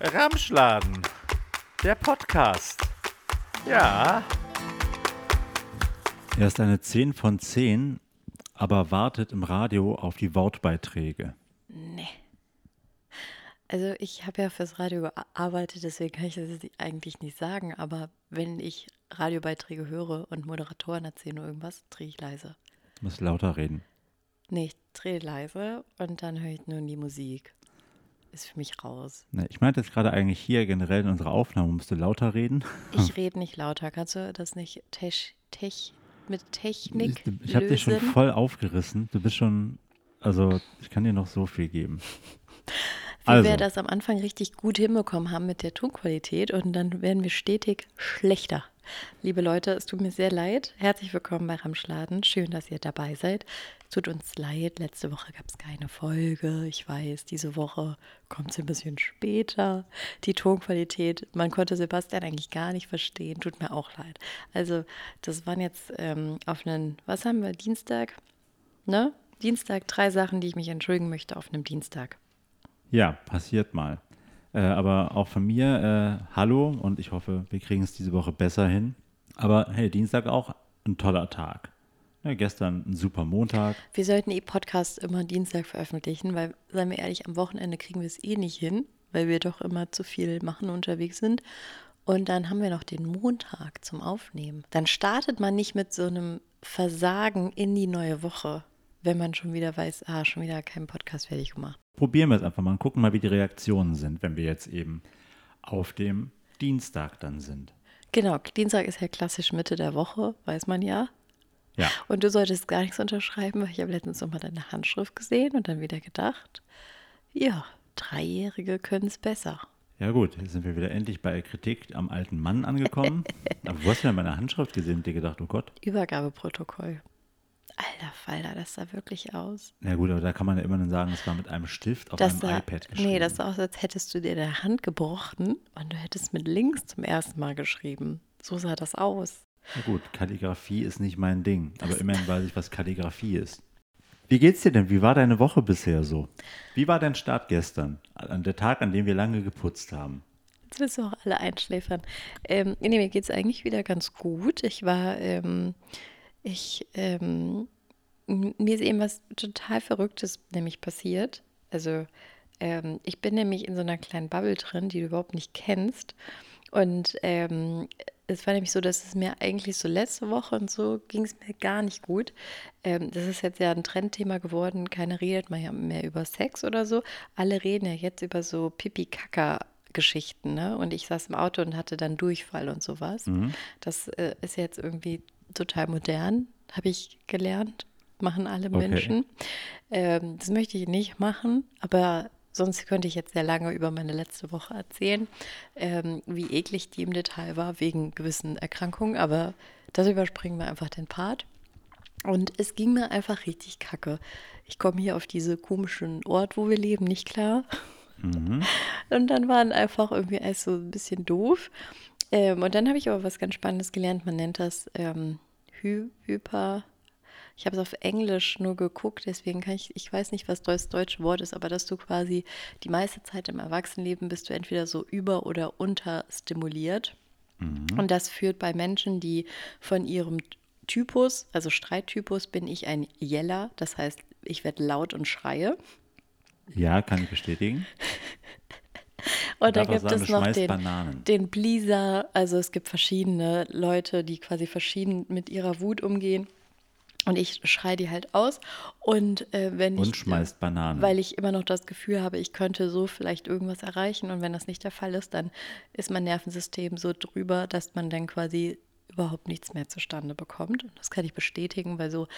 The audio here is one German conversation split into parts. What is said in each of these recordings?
Ramschladen, der Podcast. Ja. Er ist eine 10 von 10, aber wartet im Radio auf die Wortbeiträge. Nee. Also ich habe ja fürs Radio gearbeitet, deswegen kann ich das eigentlich nicht sagen, aber wenn ich Radiobeiträge höre und Moderatoren erzählen irgendwas, drehe ich leise. Du musst lauter reden. Nee, ich drehe leise und dann höre ich nur die Musik. Ist für mich raus. Nee, ich meinte jetzt gerade eigentlich hier generell in unserer Aufnahme, musst du lauter reden. Ich rede nicht lauter. Kannst du das nicht tech, tech, mit Technik Ich, ich habe dich schon voll aufgerissen. Du bist schon, also ich kann dir noch so viel geben. Wie also. wir das am Anfang richtig gut hinbekommen haben mit der Tonqualität und dann werden wir stetig schlechter. Liebe Leute, es tut mir sehr leid. Herzlich willkommen bei Ramschladen. Schön, dass ihr dabei seid. Es tut uns leid, letzte Woche gab es keine Folge. Ich weiß, diese Woche kommt es ein bisschen später. Die Tonqualität, man konnte Sebastian eigentlich gar nicht verstehen. Tut mir auch leid. Also, das waren jetzt ähm, auf einen, was haben wir, Dienstag? Ne? Dienstag, drei Sachen, die ich mich entschuldigen möchte auf einem Dienstag. Ja, passiert mal. Äh, aber auch von mir, äh, hallo und ich hoffe, wir kriegen es diese Woche besser hin. Aber hey, Dienstag auch ein toller Tag. Ja, gestern ein super Montag. Wir sollten E-Podcast immer Dienstag veröffentlichen, weil, seien wir ehrlich, am Wochenende kriegen wir es eh nicht hin, weil wir doch immer zu viel machen unterwegs sind. Und dann haben wir noch den Montag zum Aufnehmen. Dann startet man nicht mit so einem Versagen in die neue Woche, wenn man schon wieder weiß, ah, schon wieder keinen Podcast fertig gemacht probieren wir es einfach mal und gucken mal, wie die Reaktionen sind, wenn wir jetzt eben auf dem Dienstag dann sind. Genau, Dienstag ist ja klassisch Mitte der Woche, weiß man ja. Ja. Und du solltest gar nichts unterschreiben, weil ich habe letztens nochmal deine Handschrift gesehen und dann wieder gedacht, ja, Dreijährige können es besser. Ja gut, jetzt sind wir wieder endlich bei Kritik am alten Mann angekommen. Aber wo hast du denn meine Handschrift gesehen und dir gedacht, oh Gott? Übergabeprotokoll. Alter Falter, das sah wirklich aus. Ja gut, aber da kann man ja immer dann sagen, es war mit einem Stift auf das einem sah, iPad geschrieben. Nee, das sah aus, als hättest du dir der Hand gebrochen und du hättest mit links zum ersten Mal geschrieben. So sah das aus. Na gut, Kalligrafie ist nicht mein Ding, aber das immerhin weiß ich, was Kalligrafie ist. Wie geht's dir denn? Wie war deine Woche bisher so? Wie war dein Start gestern? An der Tag, an dem wir lange geputzt haben. Jetzt willst du auch alle einschläfern. Ähm, nee, mir geht's eigentlich wieder ganz gut. Ich war, ähm, ich, ähm, mir ist eben was total Verrücktes nämlich passiert. Also ähm, ich bin nämlich in so einer kleinen Bubble drin, die du überhaupt nicht kennst. Und ähm, es war nämlich so, dass es mir eigentlich so letzte Woche und so ging es mir gar nicht gut. Ähm, das ist jetzt ja ein Trendthema geworden. Keiner redet mal mehr über Sex oder so. Alle reden ja jetzt über so Pipi-Kaka-Geschichten. Ne? Und ich saß im Auto und hatte dann Durchfall und sowas. Mhm. Das äh, ist jetzt irgendwie total modern, habe ich gelernt machen alle Menschen. Ähm, das möchte ich nicht machen, aber sonst könnte ich jetzt sehr lange über meine letzte Woche erzählen, ähm, wie eklig die im Detail war wegen gewissen Erkrankungen, aber das überspringen wir einfach den Part. Und es ging mir einfach richtig kacke. Ich komme hier auf diesen komischen Ort, wo wir leben, nicht klar. Mhm. Und dann waren einfach irgendwie alles so ein bisschen doof. Ähm, und dann habe ich aber was ganz Spannendes gelernt. Man nennt das ähm, Hy Hyper. Ich habe es auf Englisch nur geguckt, deswegen kann ich, ich weiß nicht, was das deutsche Wort ist, aber dass du quasi die meiste Zeit im Erwachsenenleben bist du entweder so über- oder unterstimuliert. Mhm. Und das führt bei Menschen, die von ihrem Typus, also Streittypus, bin ich ein Yeller, das heißt, ich werde laut und schreie. Ja, kann ich bestätigen. Und dann gibt sagen, es noch den, den Pleaser. Also es gibt verschiedene Leute, die quasi verschieden mit ihrer Wut umgehen. Und ich schreie die halt aus. Und äh, wenn und ich. schmeißt Bananen. Weil ich immer noch das Gefühl habe, ich könnte so vielleicht irgendwas erreichen. Und wenn das nicht der Fall ist, dann ist mein Nervensystem so drüber, dass man dann quasi überhaupt nichts mehr zustande bekommt. Und das kann ich bestätigen, weil so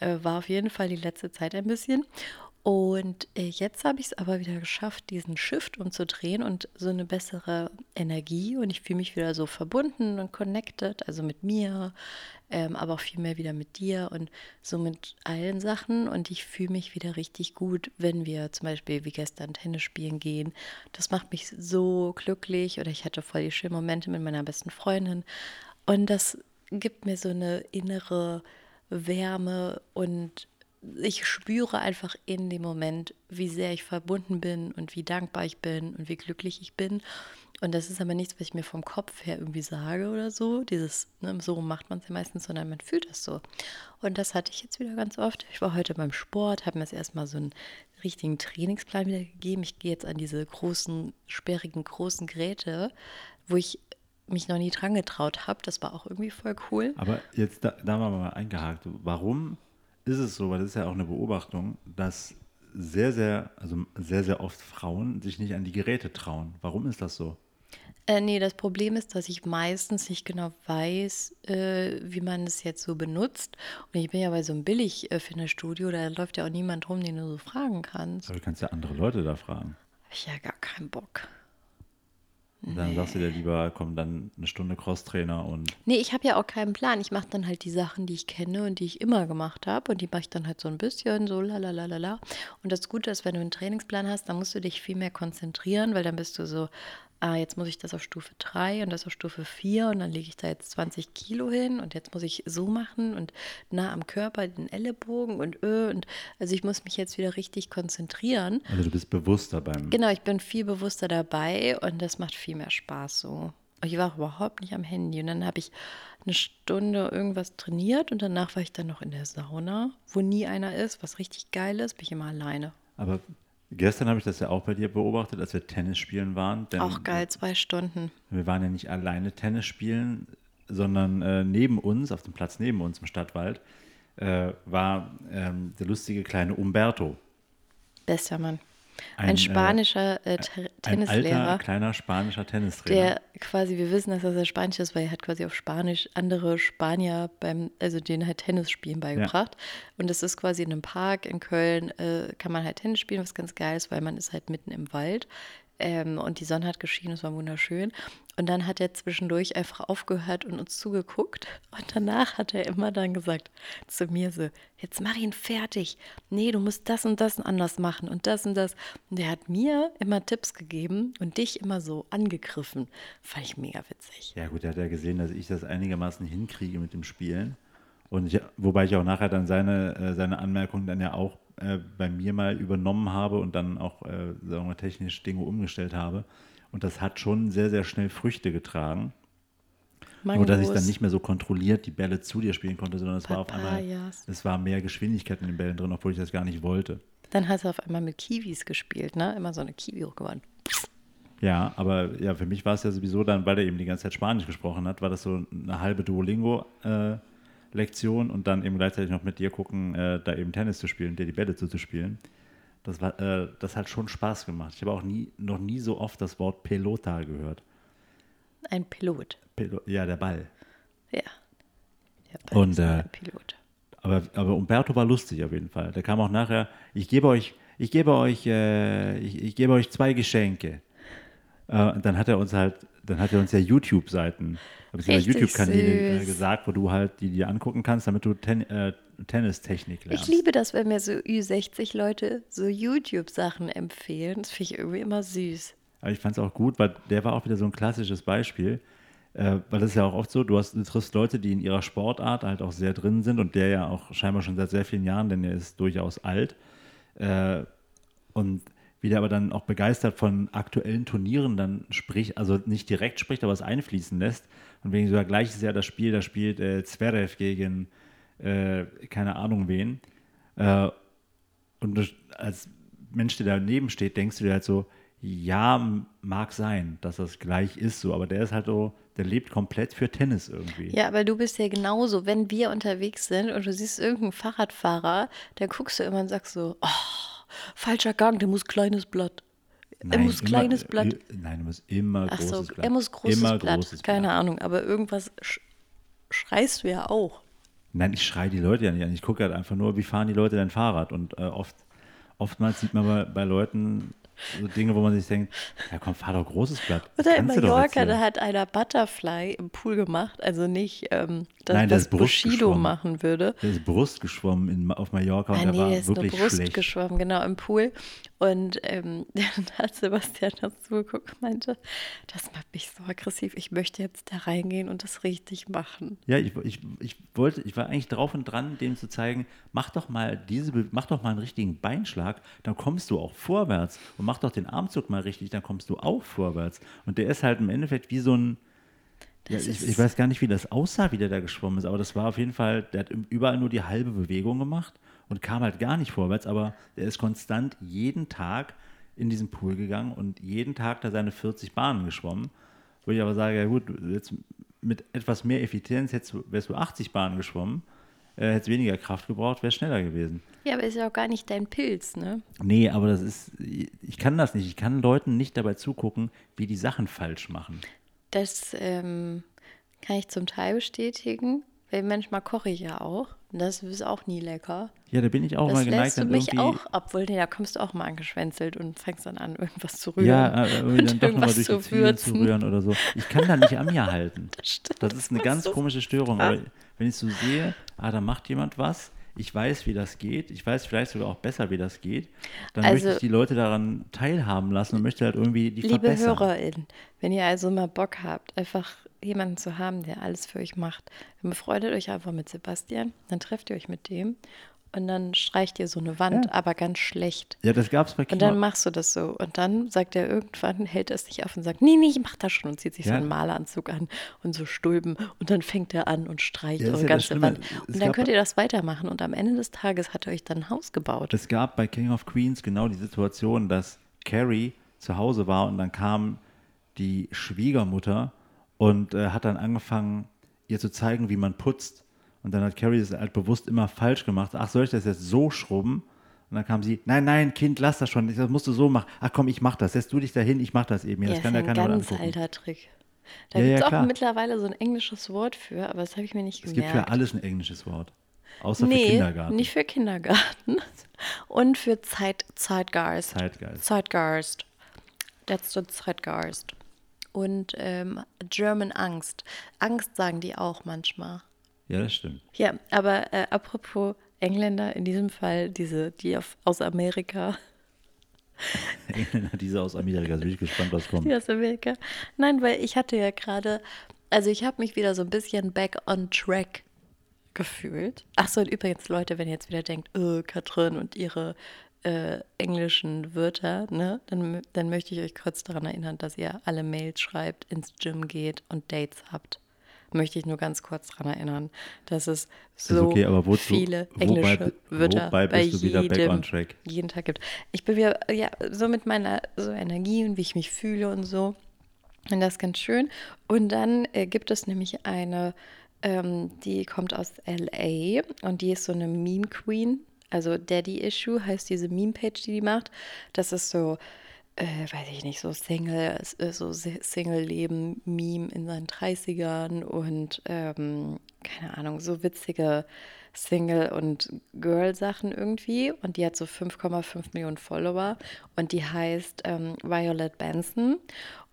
äh, war auf jeden Fall die letzte Zeit ein bisschen. Und äh, jetzt habe ich es aber wieder geschafft, diesen Shift umzudrehen und so eine bessere Energie. Und ich fühle mich wieder so verbunden und connected, also mit mir, ähm, aber auch viel mehr wieder mit dir und so mit allen Sachen. Und ich fühle mich wieder richtig gut, wenn wir zum Beispiel wie gestern Tennis spielen gehen. Das macht mich so glücklich. Oder ich hatte voll die schönen Momente mit meiner besten Freundin. Und das gibt mir so eine innere Wärme und ich spüre einfach in dem Moment, wie sehr ich verbunden bin und wie dankbar ich bin und wie glücklich ich bin. Und das ist aber nichts, was ich mir vom Kopf her irgendwie sage oder so. Dieses, ne, so macht man es ja meistens, sondern man fühlt das so. Und das hatte ich jetzt wieder ganz oft. Ich war heute beim Sport, habe mir jetzt erstmal so einen richtigen Trainingsplan wieder gegeben. Ich gehe jetzt an diese großen, sperrigen, großen Geräte, wo ich mich noch nie dran getraut habe. Das war auch irgendwie voll cool. Aber jetzt, da, da haben wir mal eingehakt. Warum ist es so, weil das ist ja auch eine Beobachtung, dass sehr, sehr, also sehr, sehr oft Frauen sich nicht an die Geräte trauen. Warum ist das so? Äh, nee, das Problem ist, dass ich meistens nicht genau weiß, äh, wie man es jetzt so benutzt. Und ich bin ja bei so einem Billig-Fitnessstudio, da läuft ja auch niemand rum, den du so fragen kannst. Aber du kannst ja andere Leute da fragen. Hab ich ja gar keinen Bock. Und dann sagst du dir lieber, komm, dann eine Stunde Crosstrainer und Nee, ich habe ja auch keinen Plan. Ich mache dann halt die Sachen, die ich kenne und die ich immer gemacht habe. Und die mache ich dann halt so ein bisschen so la la la la la. Und das Gute ist, wenn du einen Trainingsplan hast, dann musst du dich viel mehr konzentrieren, weil dann bist du so, ah, jetzt muss ich das auf Stufe 3 und das auf Stufe 4 und dann lege ich da jetzt 20 Kilo hin und jetzt muss ich so machen und nah am Körper den Ellenbogen und ö und also ich muss mich jetzt wieder richtig konzentrieren. also du bist bewusster beim. Genau, ich bin viel bewusster dabei und das macht viel mehr Spaß so. Ich war auch überhaupt nicht am Handy und dann habe ich eine Stunde irgendwas trainiert und danach war ich dann noch in der Sauna, wo nie einer ist, was richtig geil ist, bin ich immer alleine. Aber gestern habe ich das ja auch bei dir beobachtet, als wir Tennis spielen waren. Auch geil, zwei Stunden. Wir waren ja nicht alleine Tennis spielen, sondern äh, neben uns, auf dem Platz neben uns im Stadtwald, äh, war ähm, der lustige kleine Umberto. Bester Mann. Ein, Ein, äh, spanischer äh, Te- Ein Tennislehrer. alter, kleiner spanischer Tennistrainer. Der quasi, wir wissen, dass er Spanisch ist, weil er hat quasi auf Spanisch andere Spanier beim, also denen halt Tennis spielen beigebracht. Und das ist quasi in einem Park in Köln, äh, kann man halt Tennis spielen, was ganz geil ist, weil man ist halt mitten im Wald. Ähm, und die Sonne hat geschienen, es war wunderschön. Und dann hat er zwischendurch einfach aufgehört und uns zugeguckt. Und danach hat er immer dann gesagt zu mir so, jetzt mach ihn fertig. Nee, du musst das und das anders machen und das und das. Und der hat mir immer Tipps gegeben und dich immer so angegriffen. Fand ich mega witzig. Ja gut, er hat ja gesehen, dass ich das einigermaßen hinkriege mit dem Spielen. Und ich, wobei ich auch nachher dann seine, äh, seine Anmerkungen dann ja auch äh, bei mir mal übernommen habe und dann auch, äh, sagen wir technisch Dinge umgestellt habe. Und das hat schon sehr, sehr schnell Früchte getragen. Nur, dass ich dann Mangos, nicht mehr so kontrolliert die Bälle zu dir spielen konnte, sondern es war auf einmal, Papayas. es war mehr Geschwindigkeit in den Bällen drin, obwohl ich das gar nicht wollte. Dann hat er auf einmal mit Kiwis gespielt, ne? Immer so eine Kiwi hochgewandt. Ja, aber ja, für mich war es ja sowieso dann, weil er eben die ganze Zeit Spanisch gesprochen hat, war das so eine halbe Duolingo-Lektion und dann eben gleichzeitig noch mit dir gucken, äh, da eben Tennis zu spielen, dir die Bälle zuzuspielen. Das, war, äh, das hat schon Spaß gemacht. Ich habe auch nie, noch nie so oft das Wort Pelota gehört. Ein Pilot. Pelo ja, der Ball. Ja. Der Ball Und, äh, Pilot. Aber, aber Umberto war lustig auf jeden Fall. Der kam auch nachher, ich gebe euch, ich gebe euch, äh, ich, ich gebe euch zwei Geschenke. Äh, und dann hat er uns halt, dann hat er uns ja YouTube-Seiten, YouTube-Kanäle äh, gesagt, wo du halt die dir angucken kannst, damit du Ten äh, Tennistechnik Ich lernst. liebe das, wenn mir so Ü60-Leute so YouTube-Sachen empfehlen. Das finde ich irgendwie immer süß. Aber ich fand es auch gut, weil der war auch wieder so ein klassisches Beispiel. Äh, weil das ist ja auch oft so, du, hast, du triffst Leute, die in ihrer Sportart halt auch sehr drin sind und der ja auch scheinbar schon seit sehr vielen Jahren, denn er ist durchaus alt. Äh, und wie der aber dann auch begeistert von aktuellen Turnieren dann spricht, also nicht direkt spricht, aber es einfließen lässt. Und wegen sogar gleiches Jahr das Spiel, da spielt äh, Zverev gegen äh, keine Ahnung wen. Äh, und als Mensch, der daneben steht, denkst du dir halt so, ja, mag sein, dass das gleich ist so, aber der ist halt so, der lebt komplett für Tennis irgendwie. Ja, aber du bist ja genauso, wenn wir unterwegs sind und du siehst irgendeinen Fahrradfahrer, dann guckst du immer und sagst so, oh, falscher Gang, der muss kleines Blatt. er muss immer- kleines Blatt. i- Nein, er muss immer Ach großes so, Blatt. er muss großes immer Blatt. Großes Keine Blatt. Ahnung, aber irgendwas sch schreist du ja auch. Nein, ich schreie die Leute ja nicht an. Ich gucke halt einfach nur, wie fahren die Leute dein Fahrrad. Und äh, oft, oftmals sieht man bei, bei Leuten so Dinge, wo man sich denkt, ja komm, fahr doch großes Blatt. Das Oder in Mallorca, da hat einer Butterfly im Pool gemacht, also nicht ähm, das, Nein, ist Brust Bushido machen würde. Der ist Brust geschwommen in, auf Mallorca und Ah, der nee, war der ist nur wirklich Brust schlecht. geschwommen, genau, im Pool. Und ähm, dann hat Sebastian dazu geguckt und meinte, das macht mich so aggressiv, ich möchte jetzt da reingehen und das richtig machen. Ja, ich, ich, ich wollte, ich war eigentlich drauf und dran, dem zu zeigen, mach doch mal diese, mach doch mal einen richtigen Beinschlag, dann kommst du auch vorwärts und mach doch den Armzug mal richtig, dann kommst du auch vorwärts. Und der ist halt im Endeffekt wie so ein, ja, ich, ich weiß gar nicht, wie das aussah, wie der da geschwommen ist, aber das war auf jeden Fall, der hat überall nur die halbe Bewegung gemacht und kam halt gar nicht vorwärts, aber der ist konstant jeden Tag in diesen Pool gegangen und jeden Tag da seine 40 Bahnen geschwommen. Wo ich aber sage, ja gut, jetzt mit etwas mehr Effizienz hättest du, wärst du 80 Bahnen geschwommen, äh, hättest weniger Kraft gebraucht, wärst schneller gewesen. Ja, aber ist ja auch gar nicht dein Pilz, ne? Nee, aber das ist, ich kann das nicht. Ich kann Leuten nicht dabei zugucken, wie die Sachen falsch machen. Das ähm, kann ich zum Teil bestätigen, weil manchmal koche ich ja auch. Das ist auch nie lecker. Ja, da bin ich auch Das mal geneigt, lässt du mich irgendwie. auch, obwohl da kommst du auch mal angeschwänzelt und fängst dann an, irgendwas zu rühren. Ja, äh, irgendwie und dann doch nochmal durch die zu Zwiebeln zu rühren oder so. Ich kann da nicht an mir halten. Das stimmt, Das ist eine das ganz komische Störung. Aber wenn ich so sehe, ah, da macht jemand was, ich weiß, wie das geht, ich weiß vielleicht sogar auch besser, wie das geht, dann möchte Also- ich die Leute daran teilhaben lassen und möchte halt irgendwie die Liebe verbessern. HörerInnen, wenn ihr also mal Bock habt, einfach jemanden zu haben, der alles für euch macht, dann befreundet euch einfach mit Sebastian, dann trefft ihr euch mit dem und dann streicht ihr so eine Wand, Ja. aber ganz schlecht. Ja, das gab es bei Und Kino. dann machst du das so. Und dann sagt er irgendwann, hält er es nicht auf und sagt, nee, nee, ich mach das schon und zieht sich so Ja. einen Maleranzug an und so Stulpen. Und dann fängt er an und streicht Ja, eure ja ganze. Wand. Es Und dann gab- könnt ihr das weitermachen. Und am Ende des Tages hat er euch dann ein Haus gebaut. Es gab bei King of Queens genau die Situation, dass Carrie zu Hause war und dann kam die Schwiegermutter und äh, hat dann angefangen, ihr zu zeigen, wie man putzt. Und dann hat Carrie das halt bewusst immer falsch gemacht. Ach, soll ich das jetzt so schrubben? Und dann kam sie, nein, nein, Kind, lass das schon, das musst du so machen. Ach komm, ich mach das, setz du dich dahin, ich mach das eben. Ja, das ist kann ja ein keiner ganz angucken. alter Trick. Da Ja, gibt es ja, auch klar. mittlerweile so ein englisches Wort für, aber das habe ich mir nicht Es gibt gemerkt. für alles ein englisches Wort. Außer für nee, Kindergarten. nicht für Kindergarten. Und für Zeit, Zeitgeist. Zeitgeist. Zeitgeist. That's the Zeitgeist. Und ähm, German Angst. Angst sagen die auch manchmal. Ja, das stimmt. Ja, aber äh, apropos Engländer, in diesem Fall diese, die auf, aus Amerika, Engländer, diese aus Amerika, bin ich gespannt, was kommt. die aus Amerika. Nein, weil ich hatte ja gerade, also ich habe mich wieder so ein bisschen back on track gefühlt. Ach so, und übrigens, Leute, wenn ihr jetzt wieder denkt, oh, Katrin und ihre äh, englischen Wörter, ne, dann, dann möchte ich euch kurz daran erinnern, dass ihr alle Mails schreibt, ins Gym geht und Dates habt. Möchte ich nur ganz kurz daran erinnern, dass es so okay, wozu- viele wobei englische bi- Wörter wobei bei jedem, jeden Tag gibt. Ich bin wieder, ja, so mit meiner so Energie und wie ich mich fühle und so. Und das ist ganz schön. Und dann äh, gibt es nämlich eine, ähm, die kommt aus LA und die ist so eine Meme Queen. Also Daddy Issue heißt diese Meme-Page, die die macht. Das ist so, äh, weiß ich nicht, so Single, äh, so Si- Single-Leben, Meme in seinen 30ern und ähm, keine Ahnung, so witzige Single- und Girl-Sachen irgendwie. Und die hat so 5,5 Millionen Follower und die heißt ähm, Violet Benson.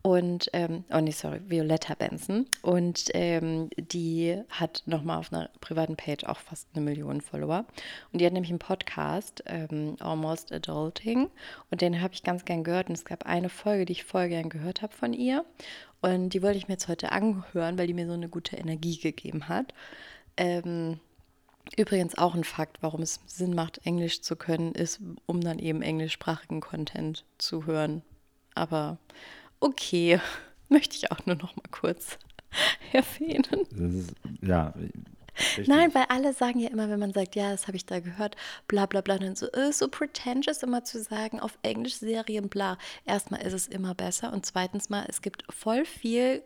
Und, ähm, oh nee, sorry, Violetta Benson. Und ähm, die hat nochmal auf einer privaten Page auch fast eine Million Follower. Und die hat nämlich einen Podcast, ähm, Almost Adulting. Und den habe ich ganz gern gehört. Und es gab eine Folge, die ich voll gern gehört habe von ihr. Und die wollte ich mir jetzt heute anhören, weil die mir so eine gute Energie gegeben hat. Ähm, Übrigens auch ein Fakt, warum es Sinn macht, Englisch zu können, ist, um dann eben englischsprachigen Content zu hören. Aber okay, möchte ich auch nur noch mal kurz erwähnen. Ist, ja. richtig. Nein, weil alle sagen ja immer, wenn man sagt, ja, das habe ich da gehört, bla bla bla, dann so, äh, so pretentious immer zu sagen, auf Englisch Serien, bla. Erstmal ist es immer besser und zweitens mal, es gibt voll viel,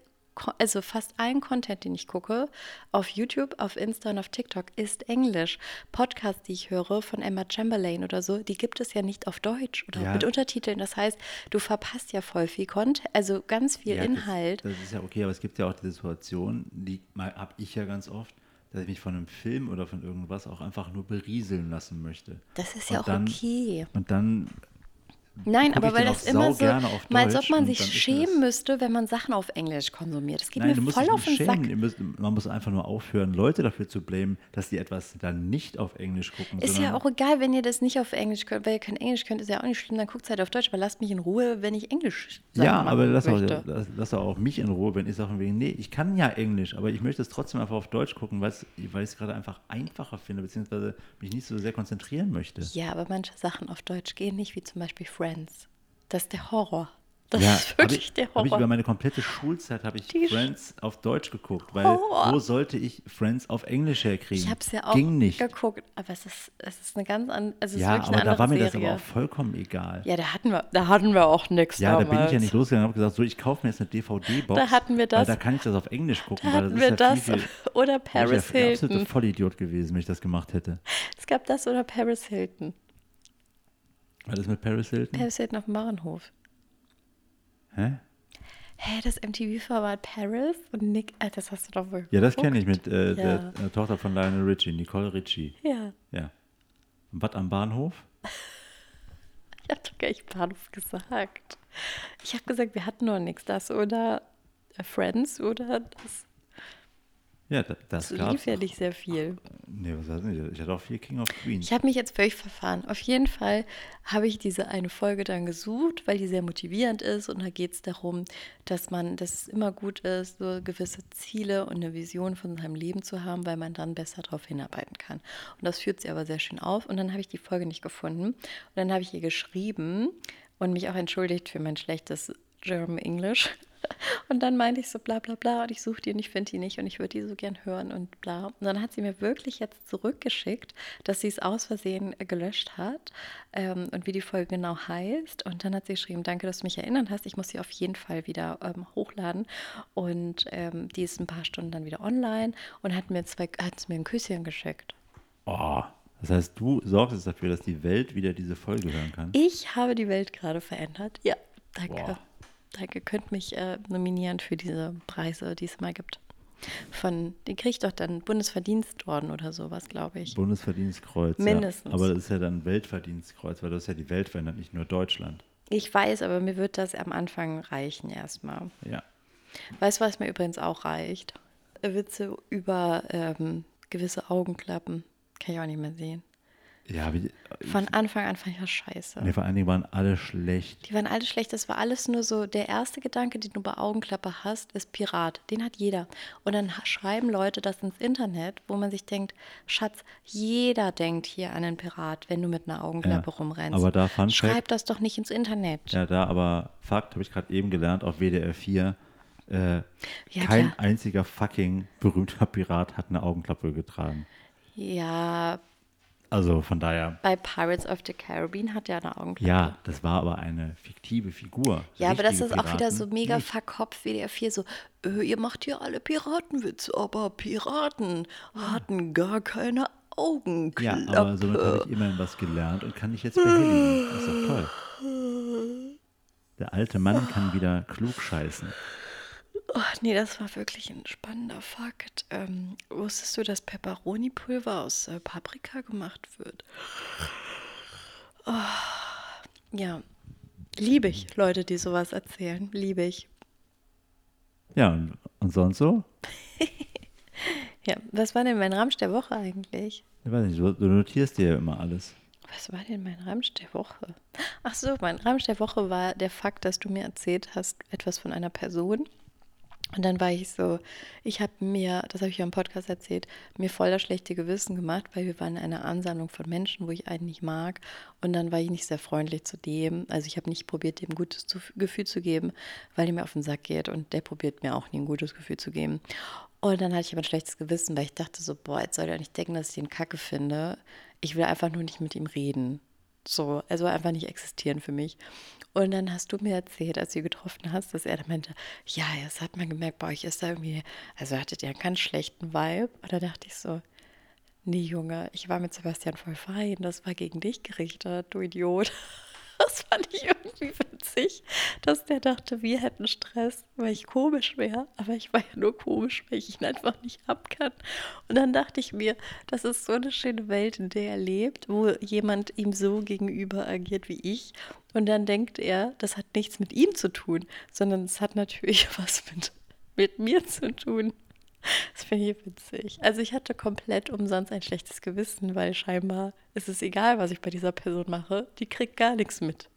also fast allen Content, den ich gucke, auf YouTube, auf Insta und auf TikTok, ist Englisch. Podcasts, die ich höre von Emma Chamberlain oder so, die gibt es ja nicht auf Deutsch oder Ja. mit Untertiteln. Das heißt, du verpasst ja voll viel Content, also ganz viel Ja, Inhalt. Das, das ist ja okay, aber es gibt ja auch die Situation, die habe ich ja ganz oft, dass ich mich von einem Film oder von irgendwas auch einfach nur berieseln lassen möchte. Das ist ja Und auch dann, okay. Und dann Nein, aber weil das immer so, als ob man sich schämen müsste, wenn man Sachen auf Englisch konsumiert. Das geht Nein, mir voll auf den Sack. schämen. Müsst, man muss einfach nur aufhören, Leute dafür zu blamen, dass die etwas dann nicht auf Englisch gucken. Ist ja auch egal, wenn ihr das nicht auf Englisch könnt, weil ihr kein Englisch könnt, ist ja auch nicht schlimm, dann guckt es halt auf Deutsch, aber lasst mich in Ruhe, wenn ich Englisch Sachen Ja, aber machen lass auch, lass, auch mich in Ruhe, wenn ich sage, nee, ich kann ja Englisch, aber ich möchte es trotzdem einfach auf Deutsch gucken, weil ich es gerade einfach einfacher finde, beziehungsweise mich nicht so sehr konzentrieren möchte. Ja, aber manche Sachen auf Deutsch gehen nicht, wie zum Beispiel Friends. Das ist der Horror. Das ja, ist wirklich ich, der hab ich über Horror. meine komplette Schulzeit habe ich Die Friends auf Deutsch geguckt, weil Horror. wo sollte ich Friends auf Englisch herkriegen? Ich habe es ja auch Ging nicht. geguckt, aber es ist, es ist eine ganz andere, also Ja, aber da war mir Serie. das aber auch vollkommen egal. ja, da hatten wir, da hatten wir auch nichts Ja, da damals. bin ich ja nicht losgegangen und habe gesagt, so, ich kaufe mir jetzt eine DVD-Box. Da hatten wir Weil das. da kann ich das auf Englisch gucken. Da weil hatten das wir ist ja das viel, oder wäre Paris ich der absolute Hilton. Vollidiot gewesen, wenn ich das gemacht hätte. Es gab das oder Paris Hilton. Was ist mit Paris Hilton? Paris Hilton auf dem Bauernhof. Hä? Hä, das MTV-Format Paris und Nick, äh, das hast du doch wohl Ja, das kenne ich mit äh, Ja. der äh, Tochter von Lionel Richie, Nicole Richie. Ja, Ja. Was am Bahnhof? ich habe doch gar nicht Bahnhof gesagt. Ich habe gesagt, wir hatten noch nichts. Das oder äh, Friends oder das. Ja, da, das Das lief ja nicht sehr viel. Nee, was heißt nicht? Ich hatte auch viel King of Queens. Ich habe mich jetzt völlig verfahren. Auf jeden Fall habe ich diese eine Folge dann gesucht, weil die sehr motivierend ist. Und da geht es darum, dass man, dass es immer gut ist, so gewisse Ziele und eine Vision von seinem Leben zu haben, weil man dann besser darauf hinarbeiten kann. Und das führt sie aber sehr schön auf. Und dann habe ich die Folge nicht gefunden. Und dann habe ich ihr geschrieben und mich auch entschuldigt für mein schlechtes German English. Und dann meinte ich so bla bla bla und ich suche die und ich finde die nicht und ich würde die so gern hören und bla. Und dann hat sie mir wirklich jetzt zurückgeschickt, dass sie es aus Versehen äh, gelöscht hat ähm, und wie die Folge genau heißt. Und dann hat sie geschrieben, danke, dass du mich erinnert hast. Ich muss sie auf jeden Fall wieder ähm, hochladen. Und ähm, die ist ein paar Stunden dann wieder online und hat mir zwei, hat mir ein Küsschen geschickt. Oh, das heißt, du sorgst jetzt dafür, dass die Welt wieder diese Folge hören kann. Ich habe die Welt gerade verändert. Ja, danke. Boah. Danke, könnt mich äh, nominieren für diese Preise, die es mal gibt. Von, die kriegt doch dann Bundesverdienstorden oder sowas, glaube ich. Bundesverdienstkreuz. Mindestens. Ja. Aber das ist ja dann Weltverdienstkreuz, weil das ja die Welt verändert, nicht nur Deutschland. Ich weiß, aber mir wird das am Anfang reichen erstmal. Ja. Weißt du, was mir übrigens auch reicht? Witze über ähm, gewisse Augenklappen. Kann ich auch nicht mehr sehen. Ja, wie, Von Anfang an fand ich das scheiße. nee, vor allen Dingen waren alle schlecht. Die waren alle schlecht. Das war alles nur so, der erste Gedanke, den du bei Augenklappe hast, ist Pirat. Den hat jeder. Und dann schreiben Leute das ins Internet, wo man sich denkt, Schatz, jeder denkt hier an einen Pirat, wenn du mit einer Augenklappe Ja, rumrennst. aber da Fun Schreib Fact- das doch nicht ins Internet. Ja, da aber Fakt, habe ich gerade eben gelernt, auf WDR 4. Äh, Ja, kein klar. einziger fucking berühmter Pirat hat eine Augenklappe getragen. Ja, Also von daher, bei Pirates of the Caribbean hat er eine Augenklappe. ja, das war aber eine fiktive Figur. Ja, aber das ist auch wieder so Piraten mega verkopft wie der 4, so, äh, ihr macht hier alle Piratenwitze, aber Piraten hatten gar keine Augenklappe. Ja, aber somit habe ich immerhin was gelernt und kann dich jetzt behelligen. Das ist doch toll. Der alte Mann kann wieder klug scheißen. Oh, nee, das war wirklich ein spannender Fakt. Ähm, wusstest du, dass Peperoni-Pulver aus äh, Paprika gemacht wird? Oh, ja, liebe ich Leute, die sowas erzählen. Liebe ich. Ja, und, sonst so? Ja, was war denn mein Ramsch der Woche eigentlich? Ich weiß nicht, du, du notierst dir ja immer alles. Was war denn mein Ramsch der Woche? Ach so, mein Ramsch der Woche war der Fakt, dass du mir erzählt hast, etwas von einer Person. Und dann war ich so, ich habe mir, das habe ich ja im Podcast erzählt, mir voll das schlechte Gewissen gemacht, weil wir waren in einer Ansammlung von Menschen, wo ich einen nicht mag. Und dann war ich nicht sehr freundlich zu dem. Also ich habe nicht probiert, dem ein gutes Gefühl zu geben, weil er mir auf den Sack geht. Und der probiert mir auch nie ein gutes Gefühl zu geben. Und dann hatte ich aber ein schlechtes Gewissen, weil ich dachte so, boah, jetzt soll er nicht denken, dass ich den Kacke finde. Ich will einfach nur nicht mit ihm reden. So, soll einfach nicht existieren für mich. Und dann hast du mir erzählt, als du getroffen hast, dass er dann meinte, ja, das hat man gemerkt, bei euch ist da irgendwie, also hattet ihr einen ganz schlechten Vibe. Und da dachte ich so, nee, Junge, ich war mit Sebastian voll fein, das war gegen dich gerichtet, du Idiot. Das fand ich irgendwie witzig, dass der dachte, wir hätten Stress, weil ich komisch wäre. Aber ich war ja nur komisch, weil ich ihn einfach nicht ab kann. Und dann dachte ich mir, das ist so eine schöne Welt, in der er lebt, wo jemand ihm so gegenüber agiert wie ich. Und dann denkt er, das hat nichts mit ihm zu tun, sondern es hat natürlich was mit, mit mir zu tun. Das finde ich witzig. Also ich hatte komplett umsonst ein schlechtes Gewissen, weil scheinbar ist es egal, was ich bei dieser Person mache. Die kriegt gar nichts mit.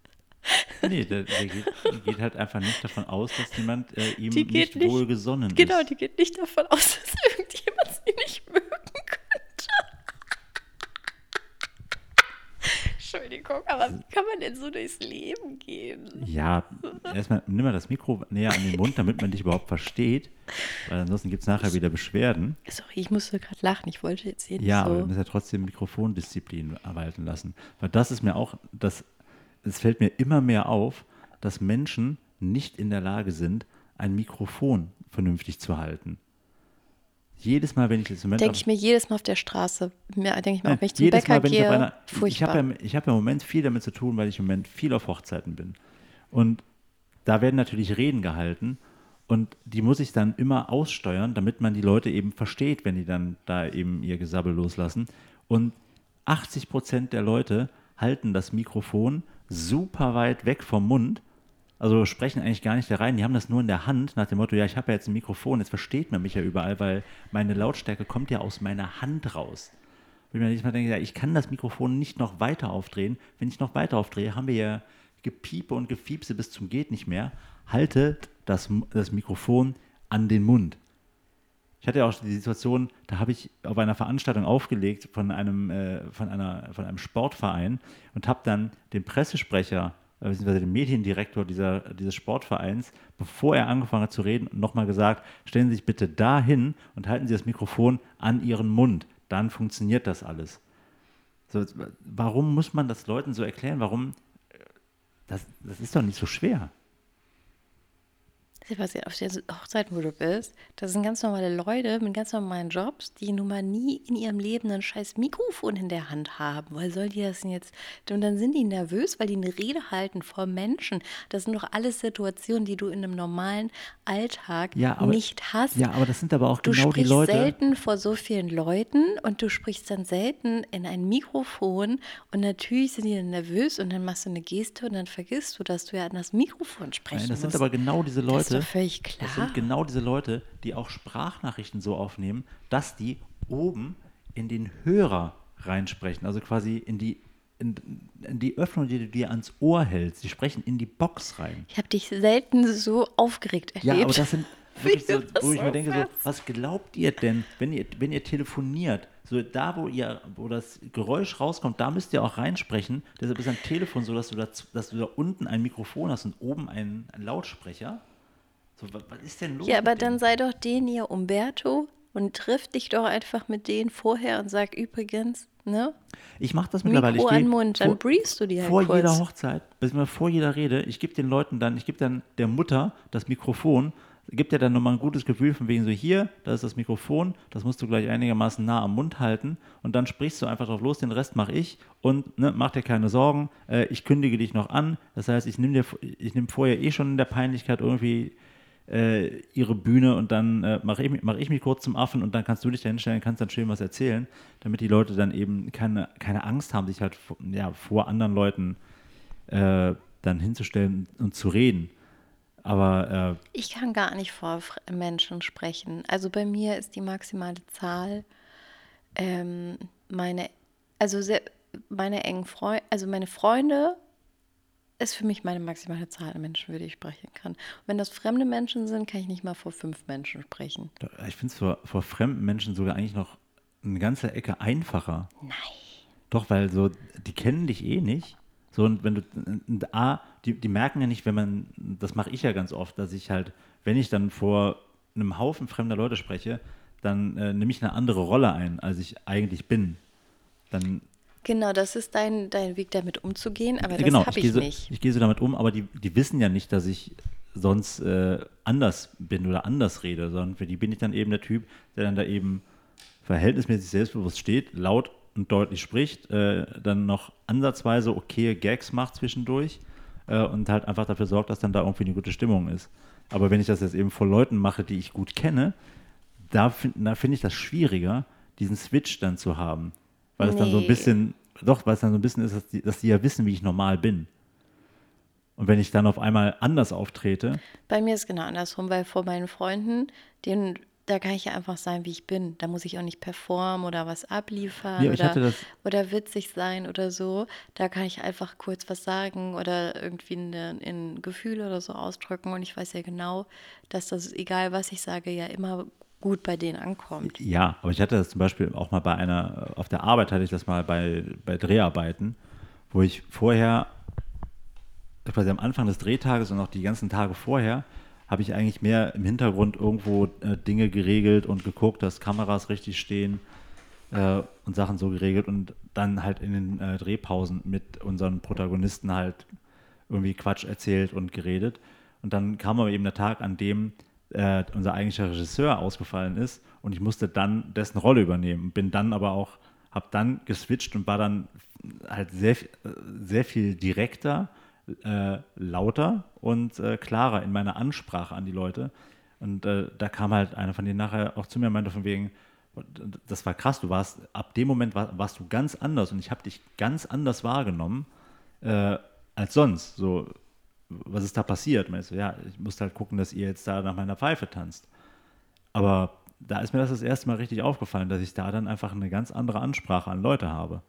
Nee, der, der geht, die geht halt einfach nicht davon aus, dass jemand äh, ihm nicht, nicht- wohlgesonnen Genau, ist. die geht nicht davon aus, dass irgendjemand sie nicht mögen könnte. Entschuldigung, aber wie kann man denn so durchs Leben gehen? Ja, erstmal nimm mal das Mikro näher an den Mund, damit man dich überhaupt versteht. Weil ansonsten gibt es nachher wieder Beschwerden. Sorry, ich musste gerade lachen. Ich wollte jetzt hier Ja, aber so. du musst ja trotzdem Mikrofondisziplin walten lassen. Weil das ist mir auch, das, es fällt mir immer mehr auf, dass Menschen nicht in der Lage sind, ein Mikrofon vernünftig zu halten. Jedes Mal, wenn ich das Instrument Denke auf- ich mir jedes Mal auf der Straße. Denke ich mir auch, wenn ich zum jedes Bäcker Mal, wenn ich gehe, auf einer, ich furchtbar. habe ja, ich hab ja im Moment viel damit zu tun, weil ich im Moment viel auf Hochzeiten bin. Und da werden natürlich Reden gehalten und die muss ich dann immer aussteuern, damit man die Leute eben versteht, wenn die dann da eben ihr Gesabbel loslassen. Und 80 Prozent der Leute halten das Mikrofon super weit weg vom Mund. Also sprechen eigentlich gar nicht da rein. Die haben das nur in der Hand nach dem Motto, ja, ich habe ja jetzt ein Mikrofon, jetzt versteht man mich ja überall, weil meine Lautstärke kommt ja aus meiner Hand raus. Mir jedes Mal denke, ja, ich kann das Mikrofon nicht noch weiter aufdrehen. Wenn ich noch weiter aufdrehe, haben wir ja Gepiepe und Gefiepse bis zum geht nicht mehr. Haltet das, das Mikrofon an den Mund. Ich hatte ja auch die Situation, da habe ich auf einer Veranstaltung aufgelegt von einem, äh, von einer, von einem Sportverein und habe dann den Pressesprecher, beziehungsweise den Mediendirektor dieser, dieses Sportvereins, bevor er angefangen hat zu reden, nochmal gesagt, stellen Sie sich bitte dahin und halten Sie das Mikrofon an Ihren Mund. Dann funktioniert das alles. So, warum muss man das Leuten so erklären? Warum? äh, Das, das ist doch nicht so schwer. Sebastian, auf der Hochzeit, wo du bist, das sind ganz normale Leute mit ganz normalen Jobs, die nun mal nie in ihrem Leben ein scheiß Mikrofon in der Hand haben. Woher soll die das denn jetzt? Und dann sind die nervös, weil die eine Rede halten vor Menschen. Das sind doch alles Situationen, die du in einem normalen Alltag Ja, aber- nicht hast. Ja, aber das sind aber auch Du genau die sprichst Leute. selten vor so vielen Leuten und du sprichst dann selten in ein Mikrofon und natürlich sind die dann nervös und dann machst du eine Geste und dann vergisst du, dass du ja an das Mikrofon sprechen Nein, das sind musst. aber genau diese Leute. Das ist doch völlig klar. Das sind genau diese Leute, die auch Sprachnachrichten so aufnehmen, dass die oben in den Hörer reinsprechen. Also quasi in die, in, in die Öffnung, die du dir ans Ohr hältst. Die sprechen in die Box rein. Ich habe dich selten so aufgeregt erlebt. Ja, aber das sind wirklich so, wo ich mir denke, so, was glaubt ihr denn, wenn ihr, wenn ihr telefoniert, so da, wo ihr, wo das Geräusch rauskommt, da müsst ihr auch reinsprechen. Deshalb ist ein Telefon so, dass du da, dass du da unten ein Mikrofon hast und oben einen, einen Lautsprecher. So, was, was ist denn los? Ja, aber dann sei doch den ihr Umberto und triff dich doch einfach mit denen vorher und sag übrigens, ne? Ich mache das mittlerweile. Mikro ich an Mund, dann vor- briefst du die halt Vor kurz. jeder Hochzeit, vor jeder Rede, ich gebe den Leuten dann, ich gebe dann der Mutter das Mikrofon, gibt ja dann nochmal ein gutes Gefühl von wegen so, hier, das ist das Mikrofon, das musst du gleich einigermaßen nah am Mund halten und dann sprichst du einfach drauf los, den Rest mache ich und ne, mach dir keine Sorgen, äh, ich kündige dich noch an, das heißt, ich nehme ich nehm vorher eh schon in der Peinlichkeit irgendwie äh, ihre Bühne und dann äh, mache ich, mich- mach ich mich kurz zum Affen und dann kannst du dich da hinstellen, kannst dann schön was erzählen, damit die Leute dann eben keine, keine Angst haben, sich halt vor- ja, vor anderen Leuten äh, dann hinzustellen und zu reden. Aber äh, Ich kann gar nicht vor Menschen sprechen. Also bei mir ist die maximale Zahl ähm, meine, also sehr, meine engen Freunde, also meine Freunde ist für mich meine maximale Zahl an Menschen, für die ich sprechen kann. Und wenn das fremde Menschen sind, kann ich nicht mal vor fünf Menschen sprechen. ich finde es vor, vor fremden Menschen sogar eigentlich noch eine ganze Ecke einfacher. Nein. Doch, weil so, die kennen dich eh nicht. So, und wenn du, und A, die, die merken ja nicht, wenn man, das mache ich ja ganz oft, dass ich halt, wenn ich dann vor einem Haufen fremder Leute spreche, dann äh, nehme ich eine andere Rolle ein, als ich eigentlich bin. Dann, Genau, das ist dein, dein Weg, damit umzugehen, aber das genau, habe ich, ich, gehe so, nicht. ich gehe so damit um, aber die, die wissen ja nicht, dass ich sonst äh, anders bin oder anders rede, sondern für die bin ich dann eben der Typ, der dann da eben verhältnismäßig selbstbewusst steht, laut und deutlich spricht, äh, dann noch ansatzweise okay Gags macht zwischendurch äh, und halt einfach dafür sorgt, dass dann da irgendwie eine gute Stimmung ist. Aber wenn ich das jetzt eben vor Leuten mache, die ich gut kenne, da finde find ich das schwieriger, diesen Switch dann zu haben. Weil es dann so ein bisschen, doch, weil es dann so ein bisschen ist, dass die, dass die ja wissen, wie ich normal bin. Und wenn ich dann auf einmal anders auftrete, Bei mir ist genau andersrum, weil vor meinen Freunden, denen, da kann ich ja einfach sein, wie ich bin. Da muss ich auch nicht performen oder was abliefern Ja, oder, oder witzig sein oder so. Da kann ich einfach kurz was sagen oder irgendwie eine, ein Gefühl oder so ausdrücken. Und ich weiß ja genau, dass das, egal was ich sage, ja immer gut bei denen ankommt. Ja, aber ich hatte das zum Beispiel auch mal bei einer, auf der Arbeit hatte ich das mal bei, bei Dreharbeiten, wo ich vorher, quasi am Anfang des Drehtages und auch die ganzen Tage vorher, habe ich eigentlich mehr im Hintergrund irgendwo äh, Dinge geregelt und geguckt, dass Kameras richtig stehen äh, und Sachen so geregelt und dann halt in den äh, Drehpausen mit unseren Protagonisten halt irgendwie Quatsch erzählt und geredet. Und dann kam aber eben der Tag, an dem äh, unser eigentlicher Regisseur ausgefallen ist und ich musste dann dessen Rolle übernehmen. Bin dann aber auch, habe dann geswitcht und war dann halt sehr, sehr viel direkter, äh, lauter und äh, klarer in meiner Ansprache an die Leute. Und äh, da kam halt einer von denen nachher auch zu mir und meinte von wegen, das war krass, du warst, ab dem Moment war, warst du ganz anders und ich habe dich ganz anders wahrgenommen äh, als sonst. So, was ist da passiert? Und ich so, ja, ich musste halt gucken, dass ihr jetzt da nach meiner Pfeife tanzt. Aber da ist mir das das erste Mal richtig aufgefallen, dass ich da dann einfach eine ganz andere Ansprache an Leute habe.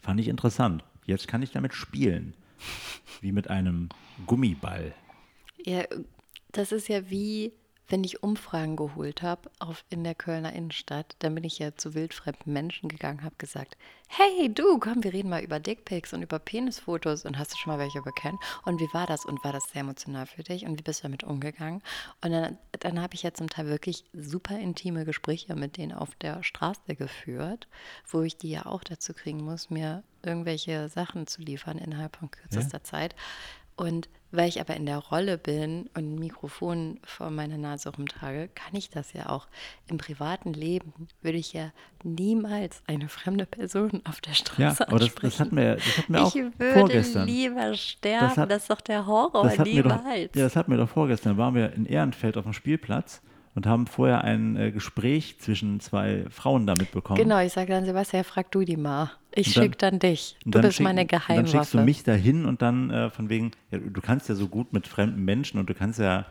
Fand ich interessant. Jetzt kann ich damit spielen. Wie mit einem Gummiball. Ja, das ist ja wie, wenn ich Umfragen geholt habe auf in der Kölner Innenstadt, dann bin ich ja zu wildfremden Menschen gegangen, habe gesagt, hey du, komm, wir reden mal über Dickpics und über Penisfotos und hast du schon mal welche bekannt? Und wie war das? Und war das sehr emotional für dich? Und wie bist du damit umgegangen? Und dann, dann habe ich ja zum Teil wirklich super intime Gespräche mit denen auf der Straße geführt, wo ich die ja auch dazu kriegen muss, mir irgendwelche Sachen zu liefern innerhalb von kürzester Zeit. Und weil ich aber in der Rolle bin und ein Mikrofon vor meiner Nase rumtrage, kann ich das ja auch. Im privaten Leben würde ich ja niemals eine fremde Person auf der Straße Ja, aber das, ansprechen. das hatten wir, das hatten wir auch ich würde vorgestern. lieber sterben. Das, hat- ist doch der Horror. das wir doch, niemals. ja, das hatten wir doch vorgestern. Waren wir in Ehrenfeld auf dem Spielplatz und haben vorher ein äh, Gespräch zwischen zwei Frauen da mitbekommen. genau, ich sage dann, Sebastian, frag du die mal. Ich schicke dann dich. Du dann bist schick- meine und Dann Geheimwaffe. schickst du mich dahin und dann äh, von wegen, ja, du kannst ja so gut mit fremden Menschen und du kannst ja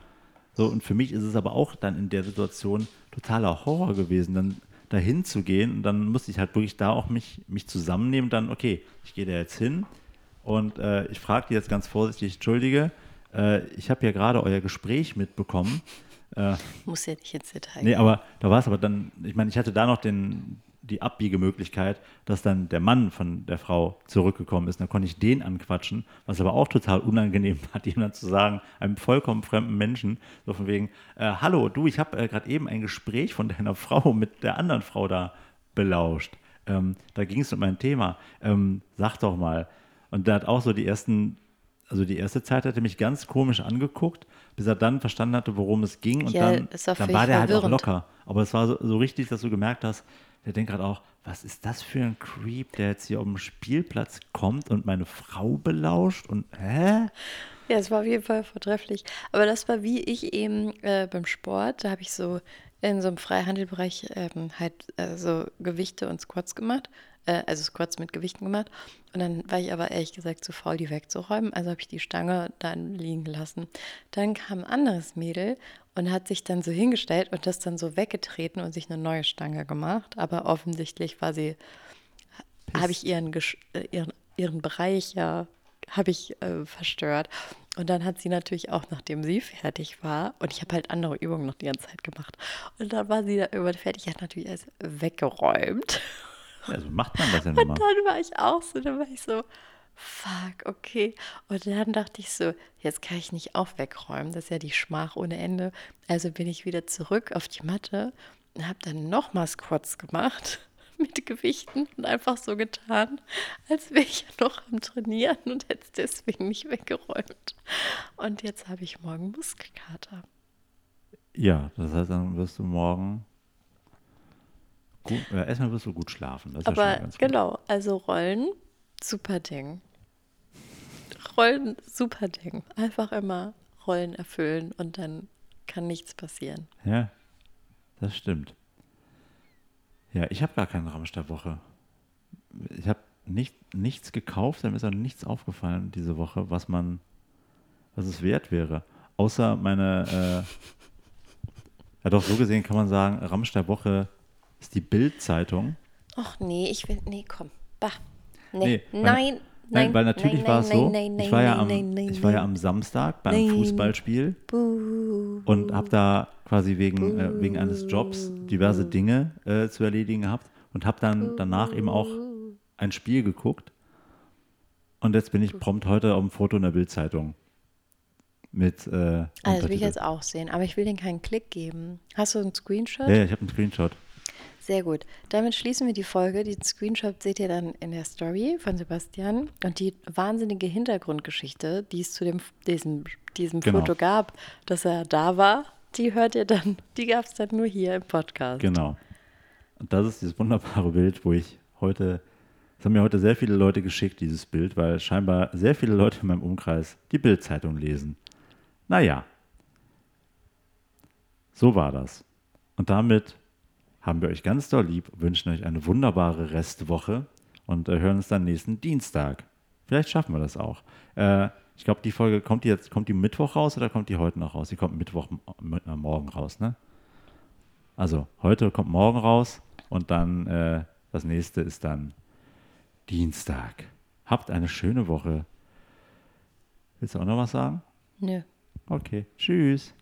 so, und für mich ist es aber auch dann in der Situation totaler Horror gewesen, dann dahin zu gehen und dann musste ich halt wirklich da auch mich, mich zusammennehmen, dann, okay, ich gehe da jetzt hin und äh, ich frage die jetzt ganz vorsichtig, entschuldige, äh, ich habe ja gerade euer Gespräch mitbekommen. Äh, Muss ja nicht ins Detail. Nee, aber da war es aber dann, ich meine, ich hatte da noch den, die Abbiegemöglichkeit, dass dann der Mann von der Frau zurückgekommen ist. Dann konnte ich den anquatschen, was aber auch total unangenehm war, dann zu sagen, einem vollkommen fremden Menschen, so von wegen, äh, hallo, du, ich habe äh, gerade eben ein Gespräch von deiner Frau mit der anderen Frau da belauscht. Ähm, da ging es um ein Thema. Ähm, sag doch mal. Und der hat auch so die ersten, also die erste Zeit hat er mich ganz komisch angeguckt, bis er dann verstanden hatte, worum es ging. Und Ja, dann, doch dann war der halt auch locker. Aber es war so, so richtig, dass du gemerkt hast, der denkt gerade auch, was ist das für ein Creep, der jetzt hier auf den Spielplatz kommt und meine Frau belauscht und hä? Ja, es war auf jeden Fall vortrefflich. Aber das war wie ich eben äh, beim Sport. Da habe ich so in so einem Freihandelbereich ähm, halt äh, so Gewichte und Squats gemacht. Äh, also Squats mit Gewichten gemacht. Und dann war ich aber ehrlich gesagt zu faul, die wegzuräumen. Also habe ich die Stange dann liegen lassen. Dann kam ein anderes Mädel und hat sich dann so hingestellt und das dann so weggetreten und sich eine neue Stange gemacht. Aber offensichtlich war sie habe ich ihren, äh, ihren, ihren Bereich ja habe ich äh, verstört. Und dann hat sie natürlich auch, nachdem sie fertig war, und ich habe halt andere Übungen noch die ganze Zeit gemacht. Und dann war sie da irgendwann fertig, hat natürlich alles weggeräumt. Also macht man das ja Und nun mal. dann war ich auch so, dann war ich so, fuck, okay. Und dann dachte ich so, jetzt kann ich nicht auch wegräumen, das ist ja die Schmach ohne Ende. Also bin ich wieder zurück auf die Matte und habe dann nochmal Squats gemacht mit Gewichten und einfach so getan, als wäre ich ja noch am Trainieren und hätte es deswegen nicht weggeräumt. Und jetzt habe ich morgen Muskelkater. Ja, das heißt, dann wirst du morgen Gut, äh, erstmal wirst du gut schlafen. Das ist ja Aber ganz gut. genau, also Rollen, super Ding. Rollen, super Ding. Einfach immer Rollen erfüllen und dann kann nichts passieren. Ja, das stimmt. Ja, ich habe gar keine Ramsch-der-Woche. Ich habe nicht, nichts gekauft, mir ist auch nichts aufgefallen diese Woche, was man, was es wert wäre. Außer meine, äh, ja doch, so gesehen kann man sagen, Ramsch ist die Bild-Zeitung. Ach nee, ich will, nee, komm, bah. Nee, Nee, weil- nein, Nein, weil natürlich nein, war es so, nein, ich war ja am, ich war ja am Samstag bei einem Nein. Fußballspiel Buh. und habe da quasi wegen, äh, wegen eines Jobs diverse Dinge äh, zu erledigen gehabt und habe dann danach eben auch ein Spiel geguckt. Und jetzt bin ich prompt heute auf dem Foto in der Bildzeitung mit äh, Also, das will ich jetzt auch sehen, aber ich will den keinen Klick geben. Hast du einen Screenshot? Ja, ja, ich habe einen Screenshot. Sehr gut. Damit schließen wir die Folge. Den Screenshot seht ihr dann in der Story von Sebastian. Und die wahnsinnige Hintergrundgeschichte, die es zu dem, diesem, diesem Genau. Foto gab, dass er da war, die hört ihr dann, die gab es dann nur hier im Podcast. Genau. Und das ist dieses wunderbare Bild, wo ich heute, das haben mir heute sehr viele Leute geschickt, dieses Bild, weil scheinbar sehr viele Leute in meinem Umkreis die Bildzeitung lesen. Naja, so war das. Und damit haben wir euch ganz doll lieb, wünschen euch eine wunderbare Restwoche und äh, hören uns dann nächsten Dienstag. Vielleicht schaffen wir das auch. Äh, ich glaube, die Folge kommt die jetzt, kommt die Mittwoch raus oder kommt die heute noch raus? Die kommt Mittwoch äh, morgen raus, ne? Also heute kommt morgen raus und dann äh, das nächste ist dann Dienstag. Habt eine schöne Woche. Willst du auch noch was sagen? Nö. Okay. Tschüss.